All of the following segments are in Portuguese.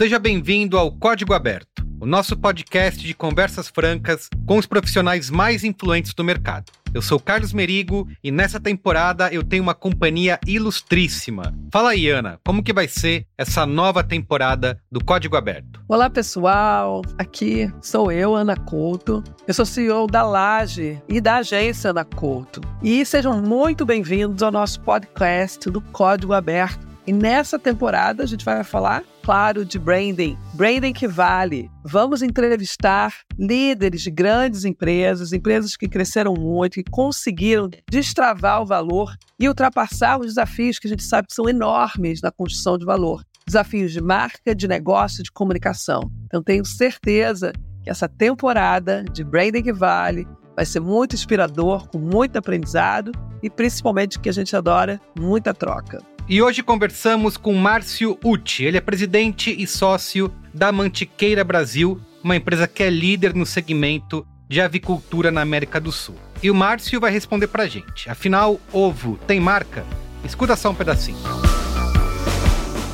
seja bem-vindo ao Código Aberto, o nosso podcast de conversas francas com os profissionais mais influentes do mercado. Eu sou Carlos Merigo e nessa temporada eu tenho uma companhia ilustríssima. Fala aí, Ana, como que vai ser essa nova temporada do Código Aberto? Olá, pessoal. Aqui sou eu, Ana Couto. Eu sou CEO da Laje e da agência Ana Couto. E sejam muito bem-vindos ao nosso podcast do Código Aberto. E nessa temporada a gente vai falar claro de branding, branding que vale. Vamos entrevistar líderes de grandes empresas, empresas que cresceram muito, que conseguiram destravar o valor e ultrapassar os desafios que a gente sabe que são enormes na construção de valor. Desafios de marca, de negócio, de comunicação. Então tenho certeza que essa temporada de Branding que Vale vai ser muito inspirador, com muito aprendizado e principalmente que a gente adora, muita troca. E hoje conversamos com Márcio Uti. Ele é presidente e sócio da Mantiqueira Brasil, uma empresa que é líder no segmento de avicultura na América do Sul. E o Márcio vai responder pra gente. Afinal, ovo tem marca? Escuta só um pedacinho.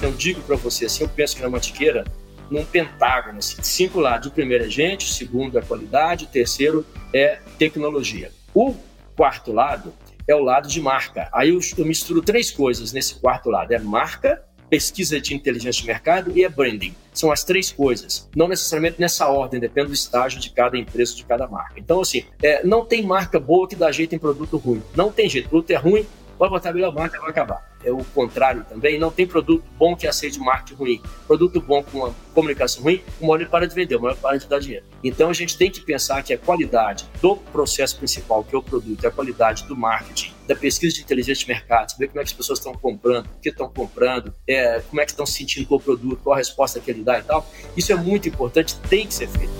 Eu digo para você assim, eu penso que na Mantiqueira, num pentágono, assim, cinco lados. O primeiro é gente, o segundo é qualidade, o terceiro é tecnologia. O quarto lado é o lado de marca. Aí eu, eu misturo três coisas nesse quarto lado: é marca, pesquisa de inteligência de mercado e é branding. São as três coisas. Não necessariamente nessa ordem, depende do estágio de cada empresa, de cada marca. Então, assim, é, não tem marca boa que dá jeito em produto ruim. Não tem jeito. O produto é ruim, pode botar a melhor marca, vai acabar é o contrário também. Não tem produto bom que aceite marketing ruim. Produto bom com uma comunicação ruim, o maior para de vender, o maior para de dar dinheiro. Então a gente tem que pensar que a qualidade do processo principal, que é o produto, é a qualidade do marketing, da pesquisa de inteligência de mercado, saber como é que as pessoas estão comprando, o que estão comprando, é, como é que estão se sentindo com o produto, qual a resposta que ele dá e tal. Isso é muito importante, tem que ser feito.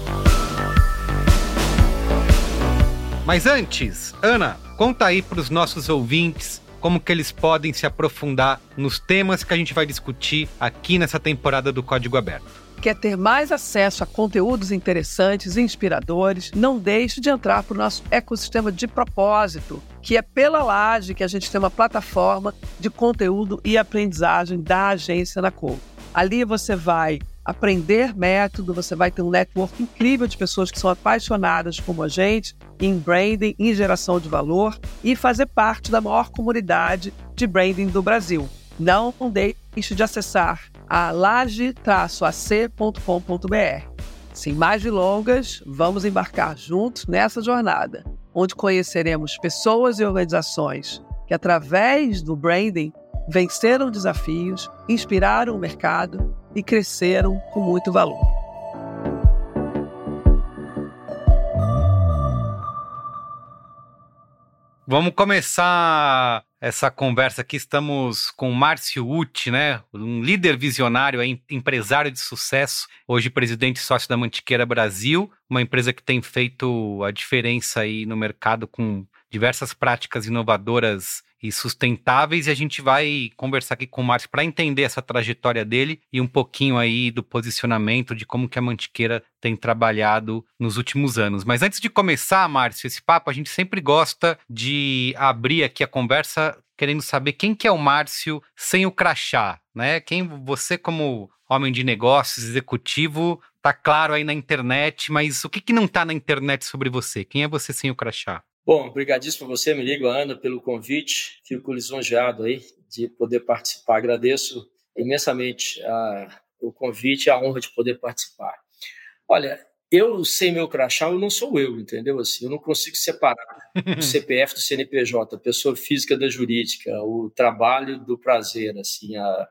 Mas antes, Ana, conta aí para os nossos ouvintes como que eles podem se aprofundar nos temas que a gente vai discutir aqui nessa temporada do Código Aberto. Quer ter mais acesso a conteúdos interessantes e inspiradores? Não deixe de entrar para o nosso ecossistema de propósito, que é pela Laje que a gente tem uma plataforma de conteúdo e aprendizagem da agência na Cor. Ali você vai aprender método, você vai ter um network incrível de pessoas que são apaixonadas como a gente em branding, em geração de valor e fazer parte da maior comunidade de branding do Brasil. Não deixe de acessar a laje-ac.com.br. Sem mais delongas, vamos embarcar juntos nessa jornada, onde conheceremos pessoas e organizações que, através do branding, venceram desafios, inspiraram o mercado e cresceram com muito valor. Vamos começar essa conversa aqui. Estamos com Márcio Uti, né? Um líder visionário, empresário de sucesso, hoje presidente e sócio da Mantiqueira Brasil, uma empresa que tem feito a diferença aí no mercado com diversas práticas inovadoras e sustentáveis e a gente vai conversar aqui com o Márcio para entender essa trajetória dele e um pouquinho aí do posicionamento de como que a Mantiqueira tem trabalhado nos últimos anos. Mas antes de começar, Márcio, esse papo, a gente sempre gosta de abrir aqui a conversa querendo saber quem que é o Márcio sem o crachá, né? Quem você como homem de negócios, executivo, tá claro aí na internet, mas o que que não tá na internet sobre você? Quem é você sem o crachá? Bom, obrigadíssimo para você, me ligo, Ana, pelo convite. Fico lisonjeado aí de poder participar. Agradeço imensamente a, o convite e a honra de poder participar. Olha, eu sem meu crachá, eu não sou eu, entendeu? Assim, eu não consigo separar o CPF do CNPJ, a pessoa física da jurídica, o trabalho do prazer, assim, a,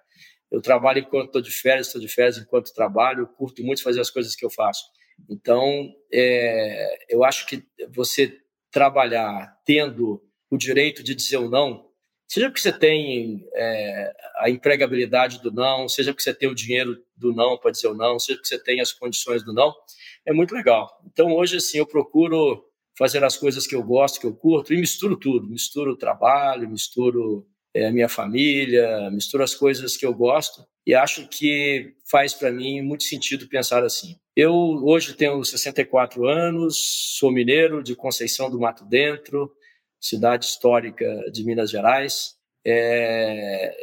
eu trabalho enquanto estou de férias, estou de férias enquanto trabalho, curto muito fazer as coisas que eu faço. Então, é, eu acho que você trabalhar tendo o direito de dizer o não Seja porque você tem é, a empregabilidade do não, seja porque você tem o dinheiro do não para dizer o não, seja porque você tem as condições do não, é muito legal. Então, hoje, assim, eu procuro fazer as coisas que eu gosto, que eu curto, e misturo tudo. Misturo o trabalho, misturo é, minha família, misturo as coisas que eu gosto, e acho que faz para mim muito sentido pensar assim. Eu hoje tenho 64 anos, sou mineiro de Conceição do Mato Dentro, cidade histórica de Minas Gerais. É,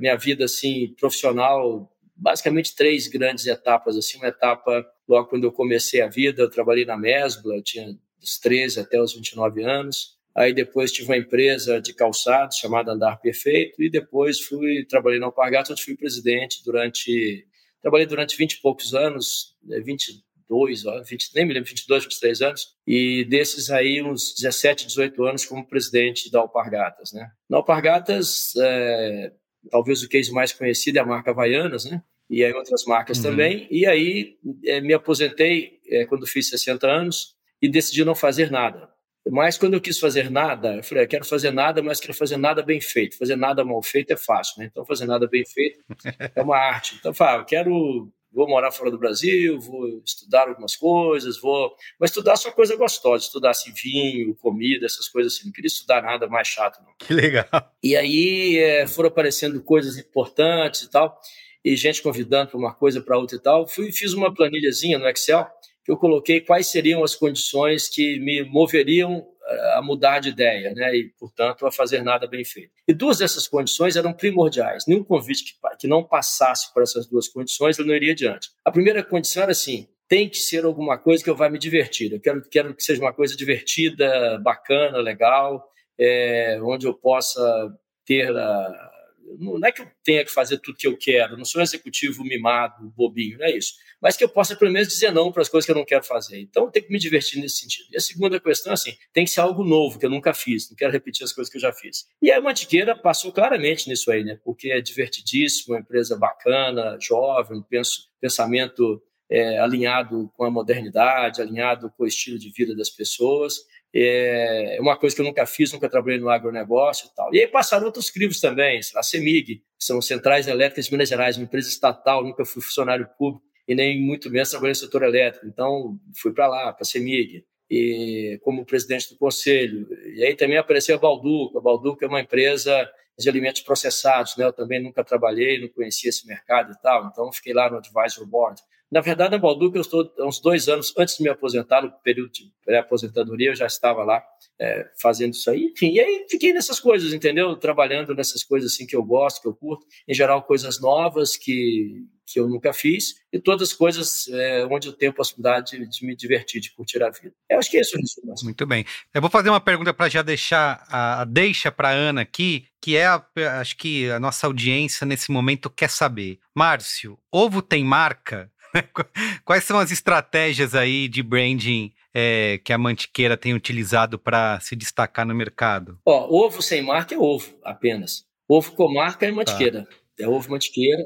minha vida assim profissional, basicamente três grandes etapas assim, uma etapa logo quando eu comecei a vida, eu trabalhei na Mesbla, eu tinha dos 13 até os 29 anos. Aí depois tive uma empresa de calçados chamada Andar Perfeito e depois fui trabalhei na Alpargatas, onde fui presidente durante trabalhei durante 20 e poucos anos, 20 né, 22, 20, nem me lembro, 22, 23 anos, e desses aí uns 17, 18 anos como presidente da Alpargatas, né? Na Alpargatas, é, talvez o case mais conhecido é a marca Havaianas, né? E aí outras marcas uhum. também, e aí é, me aposentei é, quando fiz 60 anos e decidi não fazer nada. Mas quando eu quis fazer nada, eu falei, eu quero fazer nada, mas quero fazer nada bem feito. Fazer nada mal feito é fácil, né? Então fazer nada bem feito é uma arte. Então, eu falei, ah, eu quero vou morar fora do Brasil, vou estudar algumas coisas, vou. Mas estudar só coisa gostosa, estudar assim, vinho, comida, essas coisas assim. Não queria estudar nada mais chato, não. Que legal. E aí é, foram aparecendo coisas importantes e tal, e gente convidando para uma coisa, para outra e tal. Fui fiz uma planilhazinha no Excel eu coloquei quais seriam as condições que me moveriam a mudar de ideia, né? E, portanto, a fazer nada bem feito. E duas dessas condições eram primordiais. Nenhum convite que, que não passasse por essas duas condições, eu não iria adiante. A primeira condição era assim: tem que ser alguma coisa que eu vá me divertir. Eu quero, quero que seja uma coisa divertida, bacana, legal, é, onde eu possa ter a, não é que eu tenha que fazer tudo que eu quero, não sou um executivo mimado, bobinho, não é isso. Mas que eu possa, pelo menos, dizer não para as coisas que eu não quero fazer. Então, tenho que me divertir nesse sentido. E a segunda questão é assim: tem que ser algo novo, que eu nunca fiz, não quero repetir as coisas que eu já fiz. E a Mantiqueira passou claramente nisso aí, né? Porque é divertidíssimo, uma empresa bacana, jovem, penso, pensamento é, alinhado com a modernidade, alinhado com o estilo de vida das pessoas é uma coisa que eu nunca fiz, nunca trabalhei no agronegócio e tal. E aí passaram outros crivos também, a CEMIG, que são Centrais Elétricas de Minas Gerais, uma empresa estatal, nunca fui funcionário público e nem muito menos trabalhei no setor elétrico. Então, fui para lá, para a CEMIG, e, como presidente do conselho. E aí também apareceu a Balduco. A Balduco é uma empresa de alimentos processados, né? Eu também nunca trabalhei, não conhecia esse mercado e tal, então fiquei lá no advisory board. Na verdade, na Balduca, eu estou há uns dois anos antes de me aposentar, no período de pré-aposentadoria, eu já estava lá é, fazendo isso aí. Enfim, e aí fiquei nessas coisas, entendeu? Trabalhando nessas coisas assim que eu gosto, que eu curto. Em geral, coisas novas que, que eu nunca fiz e todas as coisas é, onde eu tenho a possibilidade de, de, me divertir, de curtir a vida. Eu acho que é isso. Muito bem. Eu vou fazer uma pergunta para já deixar a, a deixa para Ana aqui, que é, a, acho que a nossa audiência nesse momento quer saber. Márcio, ovo tem marca? Quais são as estratégias aí de branding é, que a Mantiqueira tem utilizado para se destacar no mercado? Ó, ovo sem marca é ovo apenas. Ovo com marca é Mantiqueira. Tá. É ovo Mantiqueira,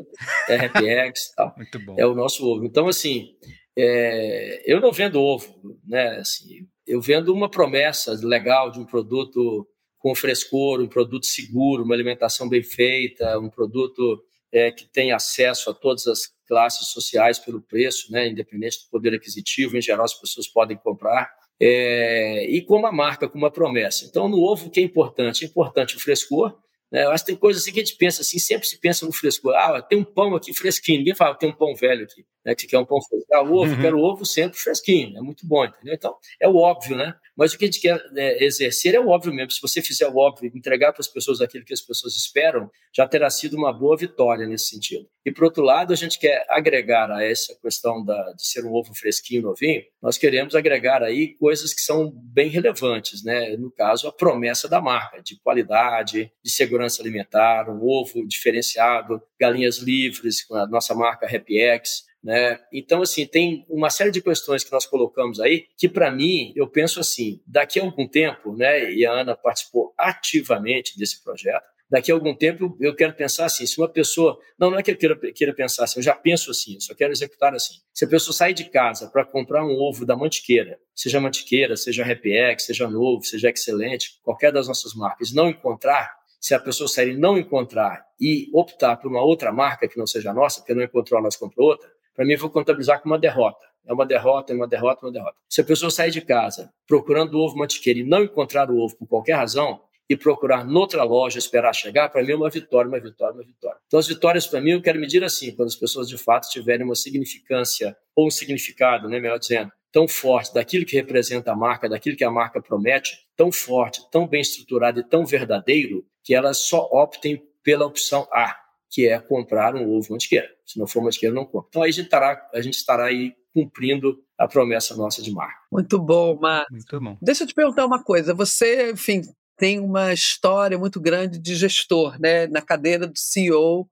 é RPX tal. Muito bom. É o nosso ovo. Então, assim, é, eu não vendo ovo, né? Assim, eu vendo uma promessa legal de um produto com frescor, um produto seguro, uma alimentação bem feita, um produto é, que tem acesso a todas as classes sociais pelo preço, né, independente do poder aquisitivo, em geral as pessoas podem comprar, é, e com uma marca, com uma promessa. Então, no ovo, o que é importante? É importante o frescor, né? Eu acho que tem coisas assim que a gente pensa assim, sempre se pensa no frescor. Ah, tem um pão aqui fresquinho. Ninguém fala, tem um pão velho aqui, né? Que você quer um pão fresco. Ah, ovo, uhum. quero ovo sempre fresquinho. É muito bom, entendeu? Então, é o óbvio, né? Mas o que a gente quer é, exercer é o óbvio mesmo. Se você fizer o óbvio, entregar para as pessoas aquilo que as pessoas esperam, já terá sido uma boa vitória nesse sentido. E, por outro lado, a gente quer agregar a essa questão da, de ser um ovo fresquinho, novinho, nós queremos agregar aí coisas que são bem relevantes, né? No caso, a promessa da marca, de qualidade, de segurança alimentar, um ovo diferenciado, galinhas livres, com a nossa marca Happy Eggs, né? Então, assim, tem uma série de questões que nós colocamos aí que, para mim, eu penso assim: daqui a algum tempo, né, e a Ana participou ativamente desse projeto, daqui a algum tempo eu quero pensar assim: se uma pessoa. Não, não é que eu queira, queira pensar assim, eu já penso assim, eu só quero executar assim. Se a pessoa sair de casa para comprar um ovo da Mantiqueira, seja Mantiqueira, seja Happy seja novo, seja excelente, qualquer das nossas marcas, não encontrar, se a pessoa sair e não encontrar e optar por uma outra marca que não seja a nossa, porque não encontrou, nós comprou outra, para mim, vou contabilizar como uma derrota. É uma derrota, é uma derrota, é uma derrota. Se a pessoa sair de casa procurando o ovo mantiqueiro e não encontrar o ovo por qualquer razão, e procurar noutra loja, esperar chegar, para mim é uma vitória, uma vitória, uma vitória. Então, as vitórias, para mim, eu quero medir assim, quando as pessoas de fato tiverem uma significância, ou um significado, né, melhor dizendo, tão forte daquilo que representa a marca, daquilo que a marca promete, tão forte, tão bem estruturado e tão verdadeiro, que elas só optem pela opção A, que é comprar um ovo mantiqueiro. Se não for mantiqueiro, não compra. Então, aí a gente estará, a gente estará aí cumprindo a promessa nossa de marca. Muito bom, Mar. Muito bom. Deixa eu te perguntar uma coisa. Você, enfim, tem uma história muito grande de gestor, né? Na cadeira do CEO,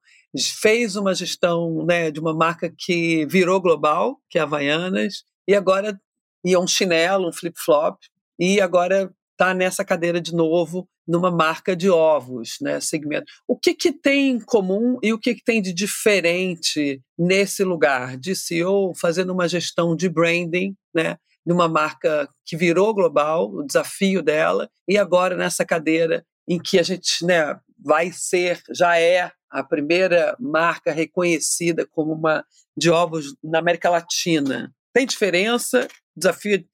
fez uma gestão né, de uma marca que virou global, que é a Havaianas, e agora ia um chinelo, um flip-flop, e agora está nessa cadeira de novo, numa marca de ovos, né, segmento. O que, que tem em comum e o que, que tem de diferente nesse lugar de CEO fazendo uma gestão de branding, né, numa marca que virou global, o desafio dela, e agora nessa cadeira em que a gente né, vai ser, já é a primeira marca reconhecida como uma de ovos na América Latina. Tem diferença? Desafio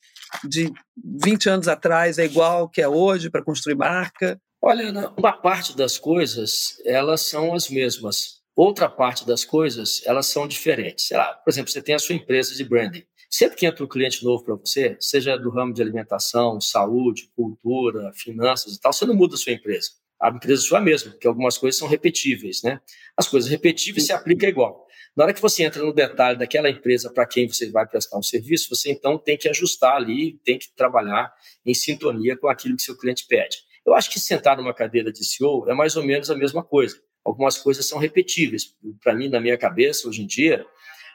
de 20 anos atrás é igual que é hoje para construir marca? Olha, uma parte das coisas, elas são as mesmas. Outra parte das coisas, elas são diferentes. Lá, por exemplo, você tem a sua empresa de branding. Sempre que entra um cliente novo para você, seja do ramo de alimentação, saúde, cultura, finanças e tal, você não muda a sua empresa. A empresa é sua mesma, porque algumas coisas são repetíveis, né? As coisas repetíveis se aplicam igual. Na hora que você entra no detalhe daquela empresa para quem você vai prestar um serviço, você então tem que ajustar ali, tem que trabalhar em sintonia com aquilo que seu cliente pede. Eu acho que sentar numa cadeira de CEO é mais ou menos a mesma coisa. Algumas coisas são repetíveis. Para mim, na minha cabeça, hoje em dia,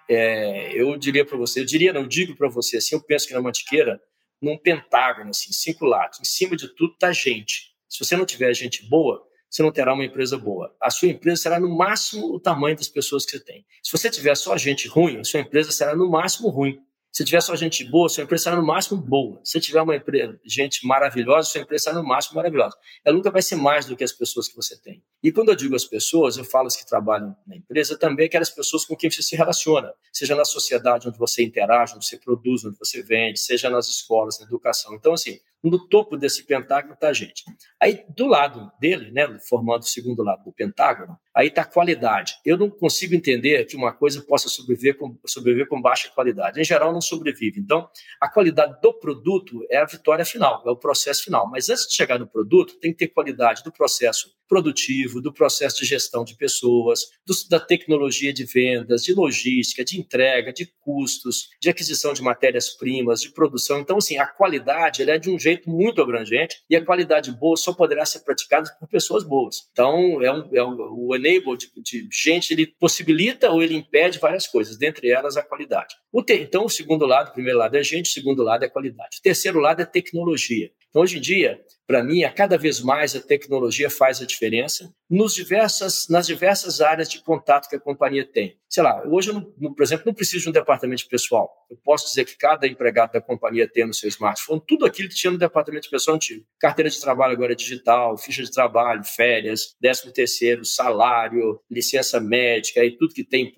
é, eu diria para você, eu diria, não digo para você assim, eu penso que na Mantiqueira, num pentágono, assim, cinco lados, em cima de tudo está gente. Se você não tiver gente boa, você não terá uma empresa boa. A sua empresa será no máximo o tamanho das pessoas que você tem. Se você tiver só gente ruim, a sua empresa será no máximo ruim. Se tiver só gente boa, sua empresa será no máximo boa. Se tiver uma empresa, gente maravilhosa, sua empresa será no máximo maravilhosa. Ela nunca vai ser mais do que as pessoas que você tem. E quando eu digo as pessoas, eu falo as que trabalham na empresa, também aquelas pessoas com quem você se relaciona, seja na sociedade onde você interage, onde você produz, onde você vende, seja nas escolas, na educação. Então, assim, no topo desse pentágono está a gente. Aí, do lado dele, né, formando o segundo lado do pentágono, aí está a qualidade. Eu não consigo entender que uma coisa possa sobreviver com, sobreviver com baixa qualidade. Em geral, não sobrevive. Então, a qualidade do produto é a vitória final, é o processo final. Mas antes de chegar no produto, tem que ter qualidade do processo produtivo, do processo de gestão de pessoas, do, da tecnologia de vendas, de logística, de entrega, de custos, de aquisição de matérias-primas, de produção. Então, assim, a qualidade ela é de um jeito muito abrangente e a qualidade boa só poderá ser praticada por pessoas boas. Então, é, um, é um, o enable de, de, gente, ele possibilita ou ele impede várias coisas, dentre elas a qualidade. O te, então, o segundo lado, o primeiro lado é gente, o segundo lado é qualidade. O terceiro lado é tecnologia. Então, hoje em dia, para mim, a cada vez mais a tecnologia faz a diferença nos diversas, nas diversas áreas de contato que a companhia tem. Sei lá, hoje, eu, não, por exemplo, não preciso de um departamento pessoal. Eu posso dizer que cada empregado da companhia tem no seu smartphone tudo aquilo que tinha no departamento de pessoal antigo. Carteira de trabalho agora é digital, ficha de trabalho, férias, décimo terceiro, salário, licença médica e tudo que tem,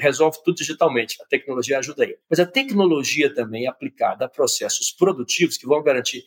resolve tudo digitalmente. A tecnologia ajuda aí. Mas a tecnologia também aplicada a processos produtivos que vão garantir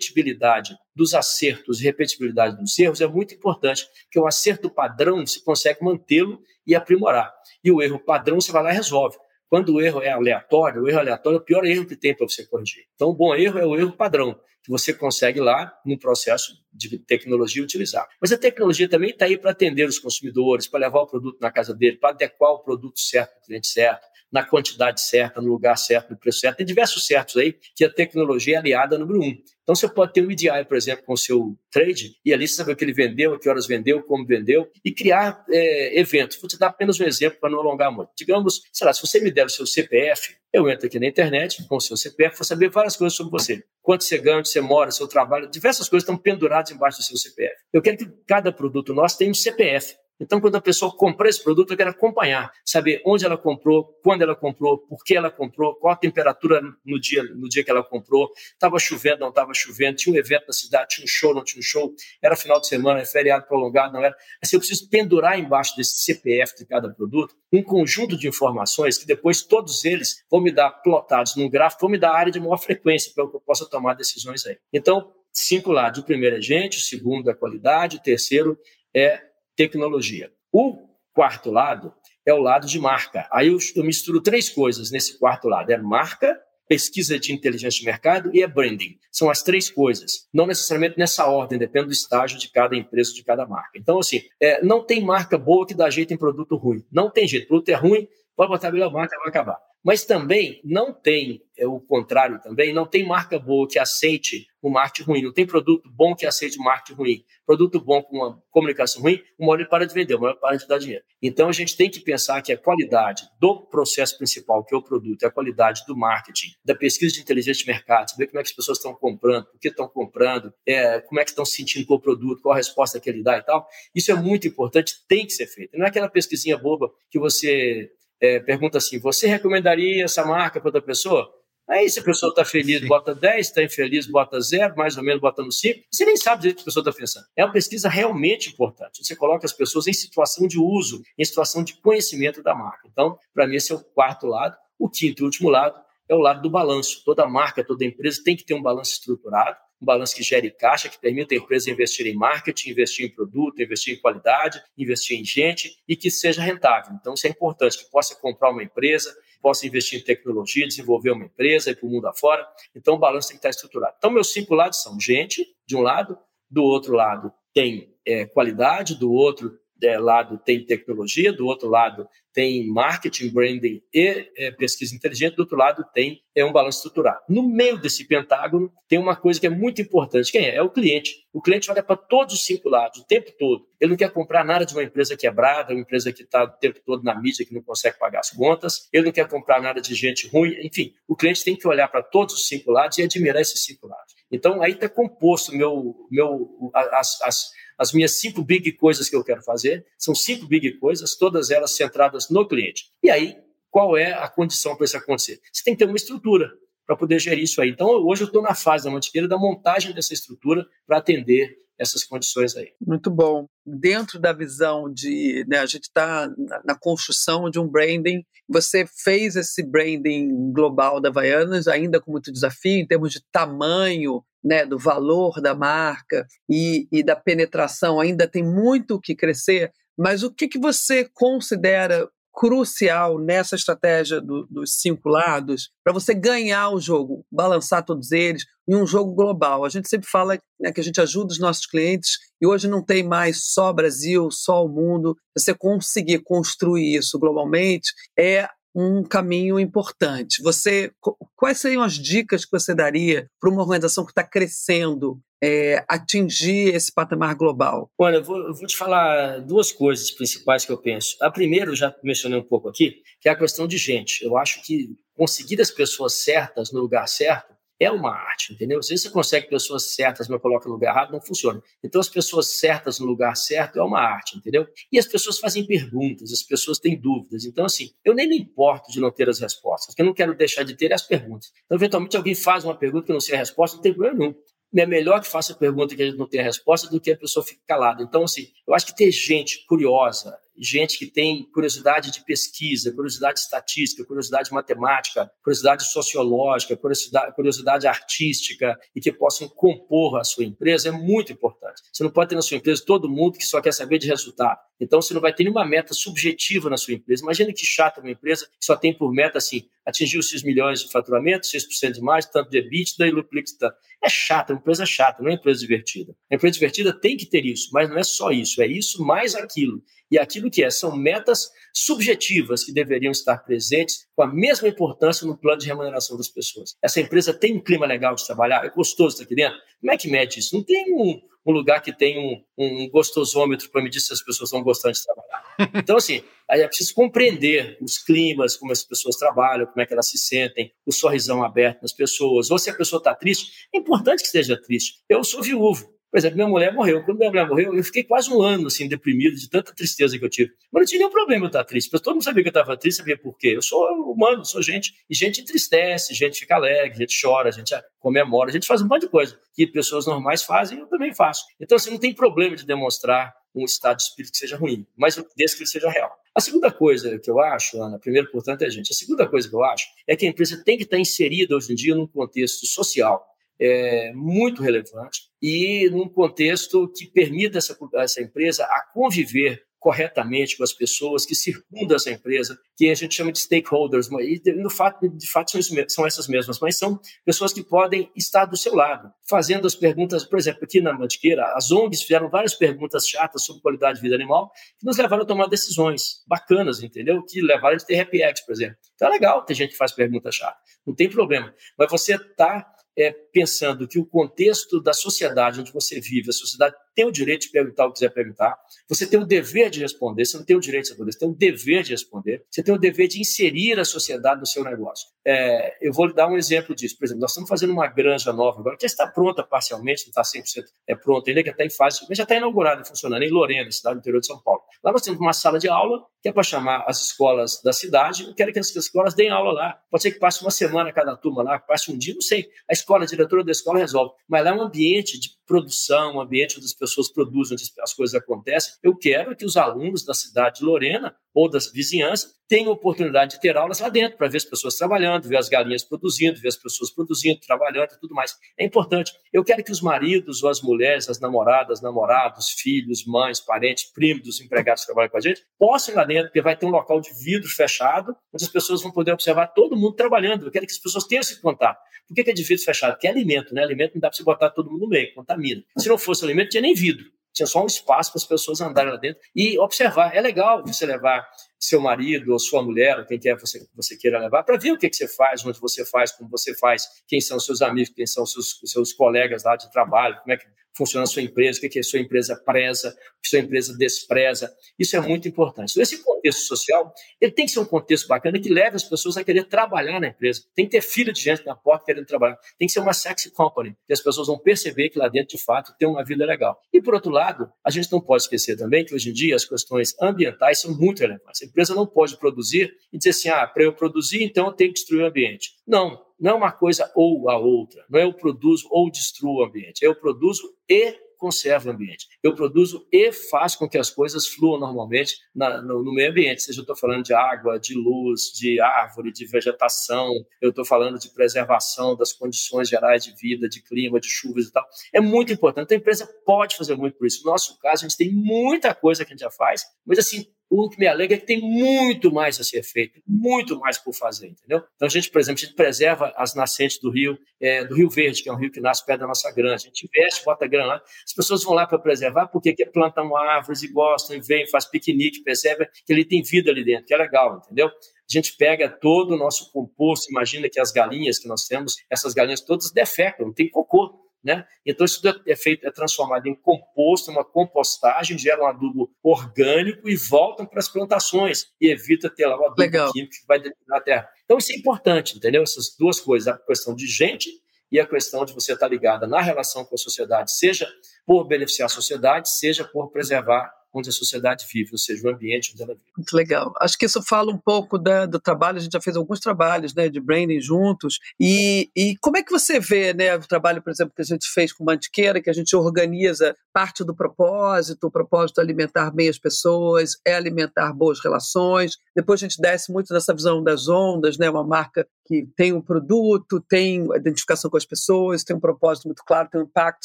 repetibilidade dos acertos e repetibilidade dos erros é muito importante, porque o acerto padrão você consegue mantê-lo e aprimorar. E o erro padrão você vai lá e resolve. Quando o erro é aleatório, o erro aleatório é o pior erro que tem para você corrigir. Então, o bom erro é o erro padrão, que você consegue lá no processo de tecnologia utilizar. Mas a tecnologia também está aí para atender os consumidores, para levar o produto na casa dele, para adequar o produto certo para o cliente certo, na quantidade certa, no lugar certo, no preço certo. Tem diversos certos aí que a tecnologia é aliada número um. Então você pode ter um EDI, por exemplo, com o seu trade, e ali você sabe o que ele vendeu, a que horas vendeu, como vendeu, e criar é, eventos. Vou te dar apenas um exemplo para não alongar muito. Digamos, sei lá, se você me der o seu CPF, eu entro aqui na internet com o seu CPF, vou saber várias coisas sobre você. Quanto você ganha, onde você mora, seu trabalho, diversas coisas estão penduradas embaixo do seu CPF. Eu quero que cada produto nosso tenha um CPF Então, quando a pessoa compra esse produto, eu quero acompanhar, saber onde ela comprou, quando ela comprou, por que ela comprou, qual a temperatura no dia, no dia que ela comprou, estava chovendo, não estava chovendo, tinha um evento na cidade, tinha um show, não tinha um show, era final de semana, é feriado prolongado, não era. Assim, eu preciso pendurar embaixo desse CPF de cada produto um conjunto de informações que depois todos eles vão me dar plotados num gráfico, vão me dar área de maior frequência para que eu possa tomar decisões aí. Então, cinco lados. O primeiro é gente, o segundo é qualidade, o terceiro é tecnologia. O quarto lado é o lado de marca. Aí eu, eu misturo três coisas nesse quarto lado: é marca, pesquisa de inteligência de mercado e é branding. São as três coisas. Não necessariamente nessa ordem, depende do estágio de cada empresa, de cada marca. Então, assim, é, não tem marca boa que dá jeito em produto ruim. Não tem jeito. O produto é ruim, pode botar a melhor marca, vai acabar. Mas também não tem é o contrário também, não tem marca boa que aceite o marketing ruim, não tem produto bom que aceite o marketing ruim. Produto bom com uma comunicação ruim, uma hora ele para de vender, uma hora para de dar dinheiro. Então a gente tem que pensar que a qualidade do processo principal, que é o produto, é a qualidade do marketing, da pesquisa de inteligência de mercado, saber como é que as pessoas estão comprando, por que estão comprando, é, como é que estão se sentindo com o produto, qual a resposta que ele dá e tal. Isso é muito importante, tem que ser feito. Não é aquela pesquisinha boba que você é, pergunta assim: você recomendaria essa marca para outra pessoa? Aí, se a pessoa está feliz, Sim. bota 10, está infeliz, bota 0, mais ou menos bota no 5. Você nem sabe o que a pessoa está pensando. É uma pesquisa realmente importante. Você coloca as pessoas em situação de uso, em situação de conhecimento da marca. Então, para mim, esse é o quarto lado. O quinto e último lado é o lado do balanço. Toda marca, toda empresa tem que ter um balanço estruturado um balanço que gere caixa, que permita a empresa investir em marketing, investir em produto, investir em qualidade, investir em gente e que seja rentável. Então, isso é importante, que possa comprar uma empresa, possa investir em tecnologia, desenvolver uma empresa e para o mundo afora. Então, o balanço tem que estar estruturado. Então, meus cinco lados são gente, de um lado, do outro lado tem é, qualidade, do outro é, lado tem tecnologia, do outro lado tem marketing, branding e é, pesquisa inteligente, do outro lado tem é um balanço estruturado. No meio desse pentágono tem uma coisa que é muito importante. Quem é? É o cliente. O cliente olha para todos os cinco lados o tempo todo. Ele não quer comprar nada de uma empresa quebrada, uma empresa que está o tempo todo na mídia, que não consegue pagar as contas. Ele não quer comprar nada de gente ruim. Enfim, o cliente tem que olhar para todos os cinco lados e admirar esses cinco lados. Então, aí está composto meu, meu, as, as, as minhas cinco big coisas que eu quero fazer. São cinco big coisas, todas elas centradas no cliente. E aí, qual é a condição para isso acontecer? Você tem que ter uma estrutura para poder gerir isso aí. Então, hoje eu estou na fase da Mantiqueira da montagem dessa estrutura para atender essas condições aí. Muito bom. Dentro da visão de, né, a gente está na, na, construção de um branding, você fez esse branding global da Havaianas ainda com muito desafio em termos de tamanho, né, do valor da marca e, e da penetração, ainda tem muito o que crescer, mas o que, que você considera crucial nessa estratégia do, dos cinco lados para você ganhar o jogo, balançar todos eles em um jogo global. A gente sempre fala né, que a gente ajuda os nossos clientes e hoje não tem mais só Brasil, só o mundo. Você conseguir construir isso globalmente é um caminho importante. Você, quais seriam as dicas que você daria para uma organização que está crescendo é, atingir esse patamar global? Olha, eu vou, eu vou, te falar duas coisas principais que eu penso. A primeira, eu já mencionei um pouco aqui, que é a questão de gente. Eu acho que conseguir as pessoas certas no lugar certo é uma arte, entendeu? Se você consegue pessoas certas, mas coloca no lugar errado, não funciona. Então, as pessoas certas no lugar certo é uma arte, entendeu? E as pessoas fazem perguntas, as pessoas têm dúvidas. Então, assim, eu nem me importo de não ter as respostas, porque eu não quero deixar de ter as perguntas. Então, eventualmente, alguém faz uma pergunta que não sei a resposta, não tem problema nenhum é melhor que faça pergunta que a gente não tenha resposta do que a pessoa fique calada. Então, assim, eu acho que ter gente curiosa, gente que tem curiosidade de pesquisa, curiosidade estatística, curiosidade matemática, curiosidade sociológica, curiosidade, curiosidade artística e que possam compor a sua empresa é muito importante. Você não pode ter na sua empresa todo mundo que só quer saber de resultado. Então, você não vai ter nenhuma meta subjetiva na sua empresa. Imagina que chata uma empresa que só tem por meta assim, atingir os 6 milhões de faturamento, 6% de mais, tanto de EBITDA e lucro líquido. É chata, uma empresa chata, não é uma empresa divertida. A empresa divertida tem que ter isso, mas não é só isso, é isso mais aquilo e aquilo que é. São metas subjetivas que deveriam estar presentes com a mesma importância no plano de remuneração das pessoas. Essa empresa tem um clima legal de trabalhar, é gostoso estar aqui dentro. Como é que mede isso? Não tem um, um lugar que tem um, um gostosômetro para medir se as pessoas estão gostando de trabalhar. Então, assim, aí é preciso compreender os climas, como as pessoas trabalham, como é que elas se sentem, o sorrisão aberto nas pessoas, ou se a pessoa está triste, é importante que esteja triste. Eu sou viúvo, Por exemplo, minha mulher morreu. Quando minha mulher morreu, eu fiquei quase um ano assim, deprimido de tanta tristeza que eu tive. Mas não tinha nenhum problema eu estar triste. Todo mundo sabia que eu estava triste, sabia por quê. Eu sou humano, sou gente. E gente entristece, gente fica alegre, gente chora, gente comemora, a gente faz um monte de coisa que pessoas normais fazem, eu também faço. Então, assim, não tem problema de demonstrar um estado de espírito que seja ruim, mas desde que ele seja real. A segunda coisa que eu acho, Ana, primeiro, portanto, é gente. A segunda coisa que eu acho é que a empresa tem que estar inserida hoje em dia num contexto social é, muito relevante e num contexto que permita essa, essa empresa a conviver corretamente com as pessoas que circundam essa empresa, que a gente chama de stakeholders, e no fato, de fato são, são essas mesmas, mas são pessoas que podem estar do seu lado, fazendo as perguntas, por exemplo, aqui na Mantiqueira, as ONGs fizeram várias perguntas chatas sobre qualidade de vida animal, que nos levaram a tomar decisões bacanas, entendeu? Que levaram a ter happy por exemplo. Então é legal ter gente que faz perguntas chatas, não tem problema, mas você está é, pensando que o contexto da sociedade onde você vive, a sociedade tem o direito de perguntar o que quiser perguntar, você tem o dever de responder, você não tem o direito de responder, você tem o dever de responder, você tem o dever de inserir a sociedade no seu negócio. É, eu vou lhe dar um exemplo disso. Por exemplo, nós estamos fazendo uma granja nova agora, que está pronta parcialmente, não está 100% é pronta ainda, que está em fase, mas já está inaugurada, funcionando, em Lorena, cidade do interior de São Paulo. Lá nós temos uma sala de aula, que é para chamar as escolas da cidade, eu quero que as escolas deem aula lá. Pode ser que passe uma semana cada turma lá, passe um dia, não sei. A escola, a diretora da escola resolve. Mas lá é um ambiente de produção, um ambiente onde as pessoas produzem, onde as coisas acontecem. Eu quero que os alunos da cidade de Lorena ou das vizinhanças tenham oportunidade de ter aulas lá dentro para ver as pessoas trabalhando, ver as galinhas produzindo, ver as pessoas produzindo, trabalhando e tudo mais. É importante. Eu quero que os maridos ou as mulheres, as namoradas, namorados, filhos, mães, parentes, primos dos empregados que trabalham com a gente, possam ir lá dentro, porque vai ter um local de vidro fechado, onde as pessoas vão poder observar todo mundo trabalhando. Eu quero que as pessoas tenham esse contato. Por que é de vidro fechado? Porque é alimento, né? Alimento não dá para você botar todo mundo no meio, contamina. Se não fosse alimento, tinha nem vidro. Tinha só um espaço para as pessoas andarem lá dentro e observar. É legal você levar seu marido ou sua mulher, ou quem quer você, você queira levar, para ver o que, que você faz, onde você faz, como você faz, quem são seus amigos, quem são seus, seus colegas lá de trabalho, como é que funciona a sua empresa, o que, que a sua empresa preza, o que a sua empresa despreza. Isso é muito importante. Então, esse contexto social, ele tem que ser um contexto bacana que leve as pessoas a querer trabalhar na empresa. Tem que ter fila de gente na porta querendo trabalhar. Tem que ser uma sexy company, que as pessoas vão perceber que lá dentro, de fato, tem uma vida legal. E, por outro lado, a gente não pode esquecer também que, hoje em dia, as questões ambientais são muito relevantes. A empresa não pode produzir e dizer assim, ah, para eu produzir, então eu tenho que destruir o ambiente. Não, não é uma coisa ou a outra. Não é eu produzo ou destruo o ambiente. Eu produzo e conservo o ambiente. Eu produzo e faço com que as coisas fluam normalmente na, no, no, meio ambiente. Seja eu estou falando de água, de luz, de árvore, de vegetação, eu estou falando de preservação das condições gerais de vida, de clima, de chuvas e tal. É muito importante. Então, a empresa pode fazer muito por isso. No nosso caso, a gente tem muita coisa que a gente já faz, mas assim, o que me alega é que tem muito mais a ser feito, muito mais por fazer, entendeu? Então, a gente, por exemplo, a gente preserva as nascentes do rio, é, do Rio Verde, que é um rio que nasce perto da nossa granja. A gente investe, bota grana lá. As pessoas vão lá para preservar porque plantam árvores e gostam, e vêm, faz piquenique, percebe que ele tem vida ali dentro, que é legal, entendeu? A gente pega todo o nosso composto, imagina que as galinhas que nós temos, essas galinhas todas defecam, não tem cocô. Né? Então, isso é feito, é transformado em composto, uma compostagem, gera um adubo orgânico e voltam para as plantações e evita ter lá o adubo Legal. químico que vai determinar a terra. Então, isso é importante, entendeu? Essas duas coisas, a questão de gente e a questão de você estar ligada na relação com a sociedade, seja por beneficiar a sociedade, seja por preservar onde a sociedade vive, ou seja, o ambiente onde ela vive. Muito legal. Acho que isso fala um pouco da, do trabalho, a gente já fez alguns trabalhos né, de branding juntos, e, e como é que você vê né, o trabalho, por exemplo, que a gente fez com Mantiqueira, que a gente organiza parte do propósito, o propósito é alimentar bem as pessoas, é alimentar boas relações, depois a gente desce muito nessa visão das ondas, né, uma marca que tem um produto, tem identificação com as pessoas, tem um propósito muito claro, tem um impacto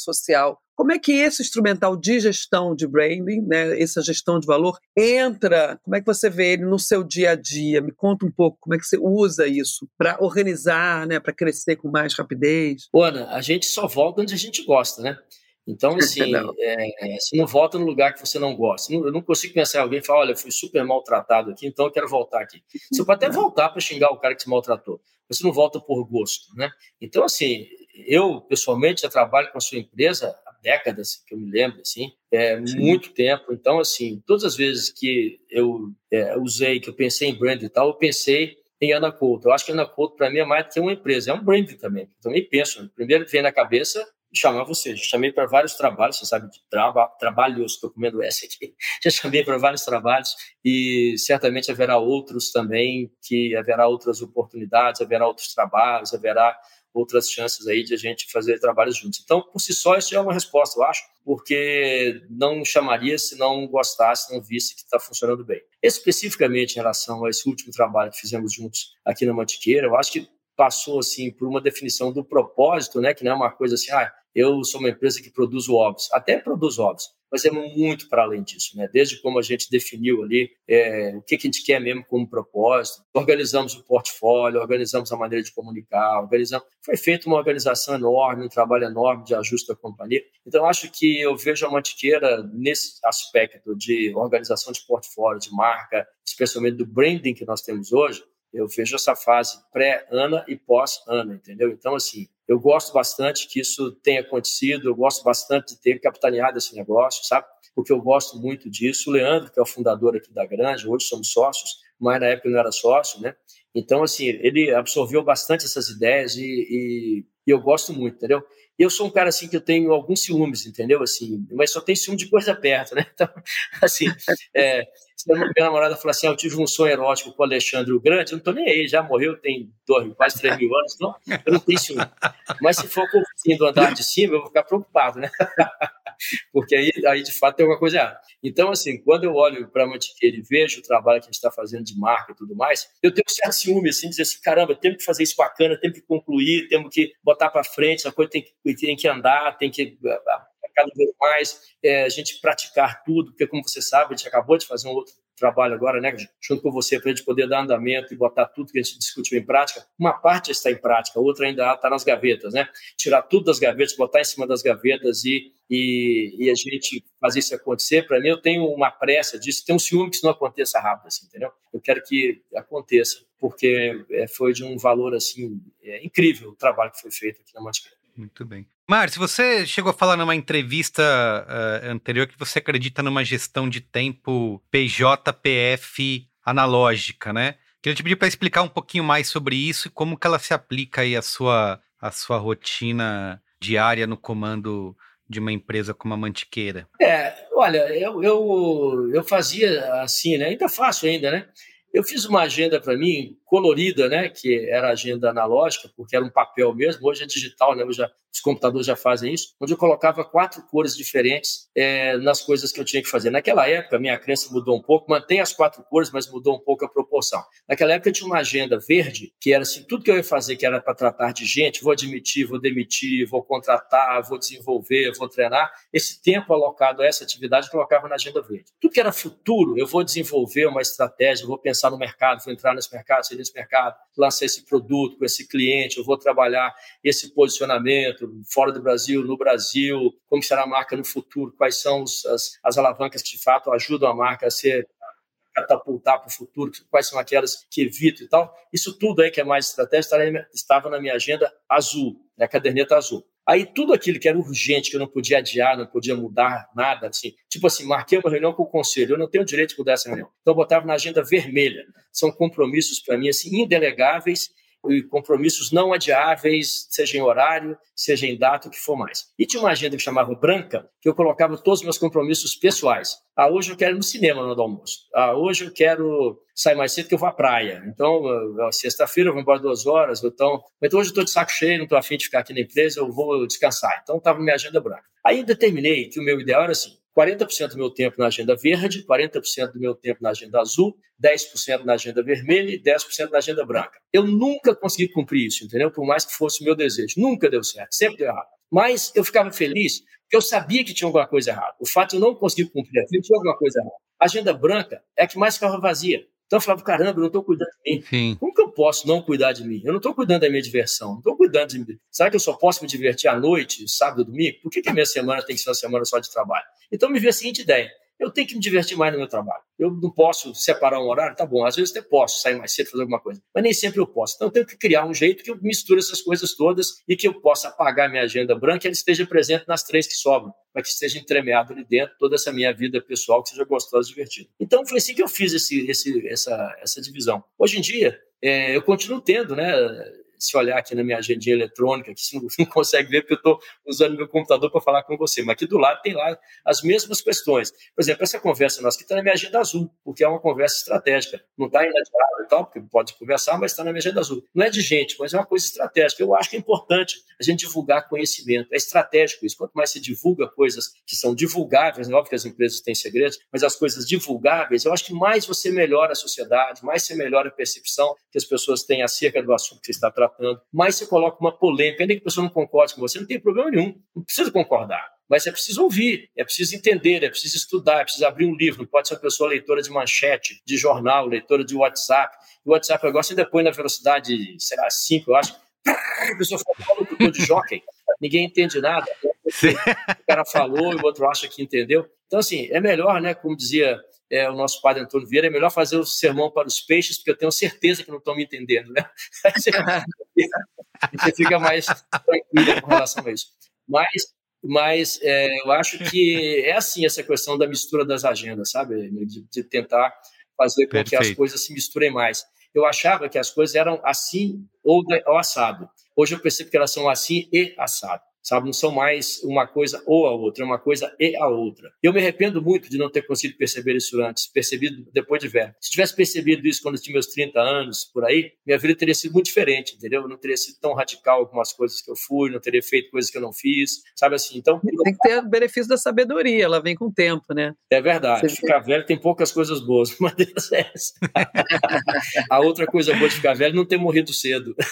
social como é que esse instrumental de gestão de branding, né, essa gestão de valor, entra? Como é que você vê ele no seu dia a dia? Me conta um pouco como é que você usa isso para organizar, né, para crescer com mais rapidez. Ana, a gente só volta onde a gente gosta, né? Então, assim, não. É, você não volta no lugar que você não gosta. Eu não consigo pensar em alguém e falar, olha, eu fui super maltratado aqui, então eu quero voltar aqui. Você pode até voltar para xingar o cara que te maltratou, mas você não volta por gosto, né? Então, assim, eu, pessoalmente, já trabalho com a sua empresa décadas, que eu me lembro, assim, é Sim. muito tempo. Então, assim, todas as vezes que eu é, usei, que eu pensei em brand e tal, eu pensei em Ana Couto. Eu acho que Ana Couto, para mim, é mais do que uma empresa, é um brand também. Eu também penso. Primeiro vem na cabeça chamar você. Já chamei para vários trabalhos, você sabe, de traba, trabalhos, estou comendo essa aqui. Já chamei para vários trabalhos e certamente haverá outros também, que haverá outras oportunidades, haverá outros trabalhos, haverá outras chances aí de a gente fazer trabalhos juntos. Então, por si só, isso é uma resposta, eu acho, porque não chamaria se não gostasse, não visse que está funcionando bem. Especificamente em relação a esse último trabalho que fizemos juntos aqui na Mantiqueira, eu acho que passou assim por uma definição do propósito, né, que não é uma coisa assim, ah, eu sou uma empresa que produz ovos, até produz ovos, mas é muito para além disso, né? Desde como a gente definiu ali é, o que, que a gente quer mesmo como propósito, organizamos o portfólio, organizamos a maneira de comunicar, organizamos. Foi feita uma organização enorme, um trabalho enorme de ajuste da companhia. Então, acho que eu vejo a Mantiqueira nesse aspecto de organização de portfólio, de marca, especialmente do branding que nós temos hoje, eu vejo essa fase pré-Ana e pós-Ana, entendeu? Então, assim, eu gosto bastante que isso tenha acontecido, eu gosto bastante de ter capitaneado esse negócio, sabe? Porque eu gosto muito disso. O Leandro, que é o fundador aqui da Grande, hoje somos sócios, mas na época eu não era sócio, né? Então, assim, ele absorveu bastante essas ideias e, e, e eu gosto muito, entendeu? Eu sou um cara assim que eu tenho alguns ciúmes, entendeu? Assim, mas só tenho ciúme de coisa perto, né? Então, assim, é, se minha namorada falar assim, ah, eu tive um sonho erótico com o Alexandre o Grande, eu não tô nem aí, já morreu, tem dois, quase 3 mil anos, então eu não tenho ciúme. Mas se for com o do andar de cima, eu vou ficar preocupado, né? Porque aí, aí, de fato, tem alguma coisa errada. Então, assim, quando eu olho para a Mantiqueira e vejo o trabalho que a gente está fazendo de marca e tudo mais, eu tenho um certo ciúme, assim, dizer assim, caramba, temos que fazer isso bacana, temos que concluir, temos que botar para frente, a coisa tem que, tem que andar, tem que cada vez mais é, a gente praticar tudo, porque, como você sabe, a gente acabou de fazer um outro trabalho agora, né, junto com você, para a gente poder dar andamento e botar tudo que a gente discutiu em prática. Uma parte está em prática, outra ainda está nas gavetas, né? Tirar tudo das gavetas, botar em cima das gavetas e, e, e a gente fazer isso acontecer. Para mim, eu tenho uma pressa disso, tenho um ciúme que isso não aconteça rápido, assim, entendeu? Eu quero que aconteça, porque é, foi de um valor, assim, é, incrível o trabalho que foi feito aqui na Mantiqueira. Muito bem. Márcio, você chegou a falar numa entrevista uh, anterior que você acredita numa gestão de tempo PJPF analógica, né? Queria te pedir para explicar um pouquinho mais sobre isso e como que ela se aplica aí à sua, à sua rotina diária no comando de uma empresa como a Mantiqueira. É, olha, eu, eu, eu fazia assim, né? Ainda faço ainda, né? Eu fiz uma agenda para mim colorida, né, que era agenda analógica, porque era um papel mesmo, hoje é digital, né, os computadores já fazem isso, onde eu colocava quatro cores diferentes é, nas coisas que eu tinha que fazer. Naquela época, minha crença mudou um pouco, mantém as quatro cores, mas mudou um pouco a proporção. Naquela época, eu tinha uma agenda verde, que era assim, tudo que eu ia fazer, que era para tratar de gente, vou admitir, vou demitir, vou contratar, vou desenvolver, vou treinar, esse tempo alocado a essa atividade eu colocava na agenda verde. Tudo que era futuro, eu vou desenvolver uma estratégia, vou pensar no mercado, vou entrar nesse mercado, nesse mercado, lançar esse produto com esse cliente, eu vou trabalhar esse posicionamento fora do Brasil, no Brasil, como será a marca no futuro, quais são as, as alavancas que de fato ajudam a marca a ser catapultar para o futuro, quais são aquelas que evito e tal. Isso tudo aí que é mais estratégia estava na minha agenda azul, na né, caderneta azul. Aí tudo aquilo que era urgente, que eu não podia adiar, não podia mudar nada, assim, tipo assim, marquei uma reunião com o conselho, eu não tenho direito de mudar essa reunião. Então eu botava na agenda vermelha. São compromissos para mim assim indelegáveis e compromissos não adiáveis, seja em horário, seja em data, o que for mais. E tinha uma agenda que chamava branca, que eu colocava todos os meus compromissos pessoais. Ah, hoje eu quero ir no cinema no almoço. Ah, hoje eu quero sair mais cedo que eu vou à praia. Então, sexta-feira eu vou embora duas horas. Então, então hoje eu estou de saco cheio, não estou afim de ficar aqui na empresa, eu vou descansar. Então, estava minha agenda branca. Aí eu determinei que o meu ideal era assim, 40% do meu tempo na agenda verde, 40% do meu tempo na agenda azul, 10% na agenda vermelha e 10% na agenda branca. Eu nunca consegui cumprir isso, entendeu? Por mais que fosse o meu desejo. Nunca deu certo, sempre deu errado. Mas eu ficava feliz porque eu sabia que tinha alguma coisa errada. O fato de eu não conseguir cumprir aquilo tinha alguma coisa errada. A agenda branca é a que mais ficava vazia. Então eu falava, caramba, eu não estou cuidando de mim. Sim. Como que eu posso não cuidar de mim? Eu não estou cuidando da minha diversão, não estou cuidando de mim. Será que eu só posso me divertir à noite, sábado, domingo? Por que, que a minha semana tem que ser uma semana só de trabalho? Então me veio a seguinte ideia eu tenho que me divertir mais no meu trabalho. Eu não posso separar um horário, tá bom, às vezes até posso sair mais cedo, fazer alguma coisa, mas nem sempre eu posso. Então eu tenho que criar um jeito que eu misture essas coisas todas e que eu possa apagar minha agenda branca e ela esteja presente nas três que sobram, para que esteja entremeado ali dentro toda essa minha vida pessoal que seja gostosa e divertida. Então foi assim que eu fiz esse, esse, essa, essa divisão. Hoje em dia, é, eu continuo tendo, né? Se olhar aqui na minha agendinha eletrônica, que você não consegue ver porque eu estou usando meu computador para falar com você, mas aqui do lado tem lá as mesmas questões. Por exemplo, essa conversa nossa aqui está na minha agenda azul, porque é uma conversa estratégica. Não está inadiável e tal, porque pode conversar, mas está na minha agenda azul. Não é de gente, mas é uma coisa estratégica. Eu acho que é importante a gente divulgar conhecimento. É estratégico isso. Quanto mais se divulga coisas que são divulgáveis, é óbvio que as empresas têm segredos, mas as coisas divulgáveis, eu acho que mais você melhora a sociedade, mais você melhora a percepção que as pessoas têm acerca do assunto que você está tratando, mais você coloca uma polêmica, ainda que a pessoa não concorde com você, não tem problema nenhum, não precisa concordar. Mas é preciso ouvir, é preciso entender, é preciso estudar, é preciso abrir um livro. Não pode ser uma pessoa leitora de manchete, de jornal, leitora de WhatsApp. O WhatsApp agora você depois na velocidade, sei lá, 5, eu acho. A pessoa fala locutor de jockey, ninguém entende nada. O cara falou e o outro acha que entendeu. Então, assim, é melhor, né, como dizia é, o nosso padre Antônio Vieira, é melhor fazer o sermão para os peixes, porque eu tenho certeza que não estão me entendendo, né? Você fica mais tranquilo com relação a isso. Mas, mas é, eu acho que é assim essa questão da mistura das agendas, sabe? De, de tentar fazer com Perfeito. que as coisas se misturem mais. Eu achava que as coisas eram assim ou, ou assado. Hoje eu percebo que elas são assim e assado sabe? Não são mais uma coisa ou a outra, é uma coisa e a outra. Eu me arrependo muito de não ter conseguido perceber isso antes, percebido depois de velho. Se tivesse percebido isso quando eu tinha meus 30 anos, por aí, minha vida teria sido muito diferente, entendeu? Eu não teria sido tão radical com as coisas que eu fui, não teria feito coisas que eu não fiz, sabe assim? Então. Tem que ter o benefício da sabedoria, ela vem com o tempo, né? É verdade. Você ficar velho tem poucas coisas boas, uma delas é essa. a outra coisa boa de ficar velho é não ter morrido cedo.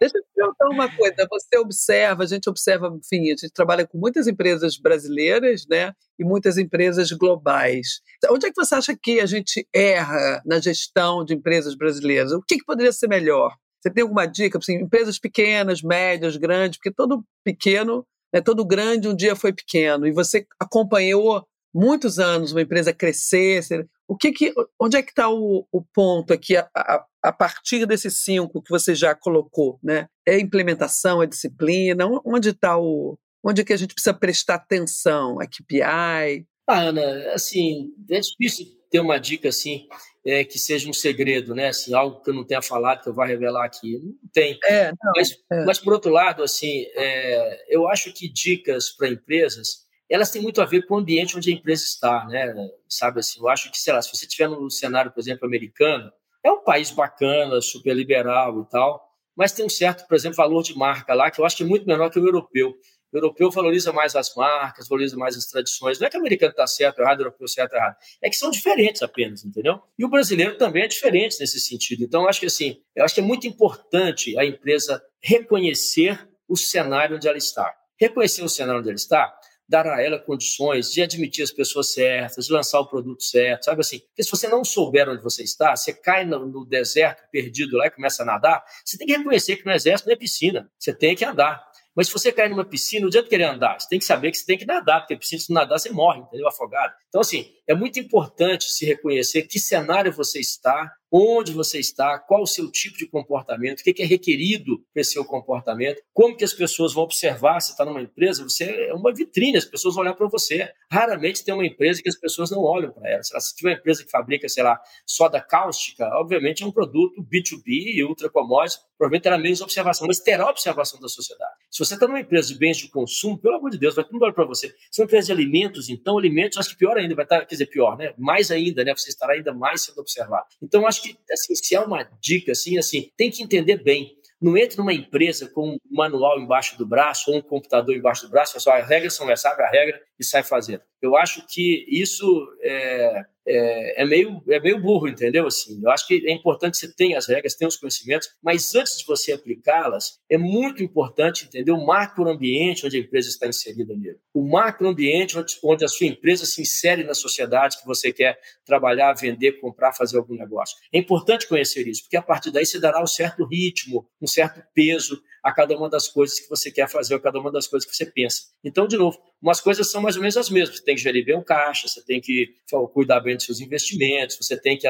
Deixa eu te perguntar uma coisa coisa, você observa, a gente observa, enfim, a gente trabalha com muitas empresas brasileiras, né? E muitas empresas globais. Onde é que você acha que a gente erra na gestão de empresas brasileiras? O que, que poderia ser melhor? Você tem alguma dica? Assim, empresas pequenas, médias, grandes, porque todo pequeno, né, todo grande um dia foi pequeno, e você acompanhou muitos anos uma empresa crescer. O que que, onde é que está o, o, ponto aqui a, a, a, partir desses cinco que você já colocou, né? É implementação, é disciplina? Onde está o, onde é que a gente precisa prestar atenção? É KPI? Ah, Ana, assim, é difícil ter uma dica assim é, que seja um segredo, né? Assim, algo que eu não tenha falado que eu vá revelar aqui. Não tem. É, não, mas, é. mas, por outro lado, assim, é, eu acho que dicas para empresas elas têm muito a ver com o ambiente onde a empresa está, né? Sabe assim, eu acho que, sei lá, se você estiver no cenário, por exemplo, americano, é um país bacana, super liberal e tal, mas tem um certo, por exemplo, valor de marca lá que eu acho que é muito menor que o europeu. O europeu valoriza mais as marcas, valoriza mais as tradições. Não é que o americano está certo errado, o europeu certo errado. É que são diferentes apenas, entendeu? E o brasileiro também é diferente nesse sentido. Então, acho que assim, eu acho que é muito importante a empresa reconhecer o cenário onde ela está. Reconhecer o cenário onde ela está dar a ela condições de admitir as pessoas certas, de lançar o produto certo, sabe assim? Porque se você não souber onde você está, você cai no, deserto perdido lá e começa a nadar, você tem que reconhecer que no exército não é piscina, você tem que andar. Mas se você cair numa piscina, não adianta querer andar. Você tem que saber que você tem que nadar, porque piscina, se não nadar, você morre, entendeu? Afogado. Então, assim, é muito importante se reconhecer que cenário você está, onde você está, qual o seu tipo de comportamento, o que é requerido para esse seu comportamento, como que as pessoas vão observar se está numa empresa, você é uma vitrine, as pessoas vão olhar para você. Raramente tem uma empresa que as pessoas não olham para ela. Se tiver uma empresa que fabrica, sei lá, soda cáustica, obviamente é um produto B2B e ultra commodity, provavelmente terá menos observação, mas terá observação da sociedade. Se você está numa empresa de bens de consumo, pelo amor de Deus, vai todo mundo olhar para você. Se é uma empresa de alimentos, então alimentos, acho que pior ainda, vai estar, quer dizer, pior, né? Mais ainda, né? Você estará ainda mais sendo observado. Então, acho que, assim, se é uma dica, assim, assim, tem que entender bem. Não entre numa empresa com um manual embaixo do braço ou um computador embaixo do braço, só as regras são essa, abre a regra e sai fazendo. Eu acho que isso é, é, é, meio, é meio burro, entendeu? Assim, eu acho que é importante você ter as regras, ter os conhecimentos, mas antes de você aplicá-las, é muito importante entender o macroambiente onde a empresa está inserida nele. O macroambiente onde, onde a sua empresa se insere na sociedade que você quer trabalhar, vender, comprar, fazer algum negócio. É importante conhecer isso, porque a partir daí você dará um certo ritmo, um certo peso a cada uma das coisas que você quer fazer, a cada uma das coisas que você pensa. Então, de novo, umas coisas são mais ou menos as mesmas. Você tem que gerir bem o caixa, você tem que cuidar bem dos seus investimentos, você tem que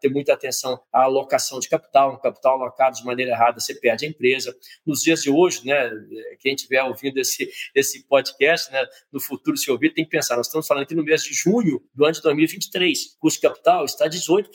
ter muita atenção à alocação de capital. Um capital alocado de maneira errada, você perde a empresa. Nos dias de hoje, né, quem estiver ouvindo esse, esse podcast, né, no futuro, se ouvir, tem que pensar. Nós estamos falando aqui no mês de junho do ano de 2023. O custo de capital está 18%,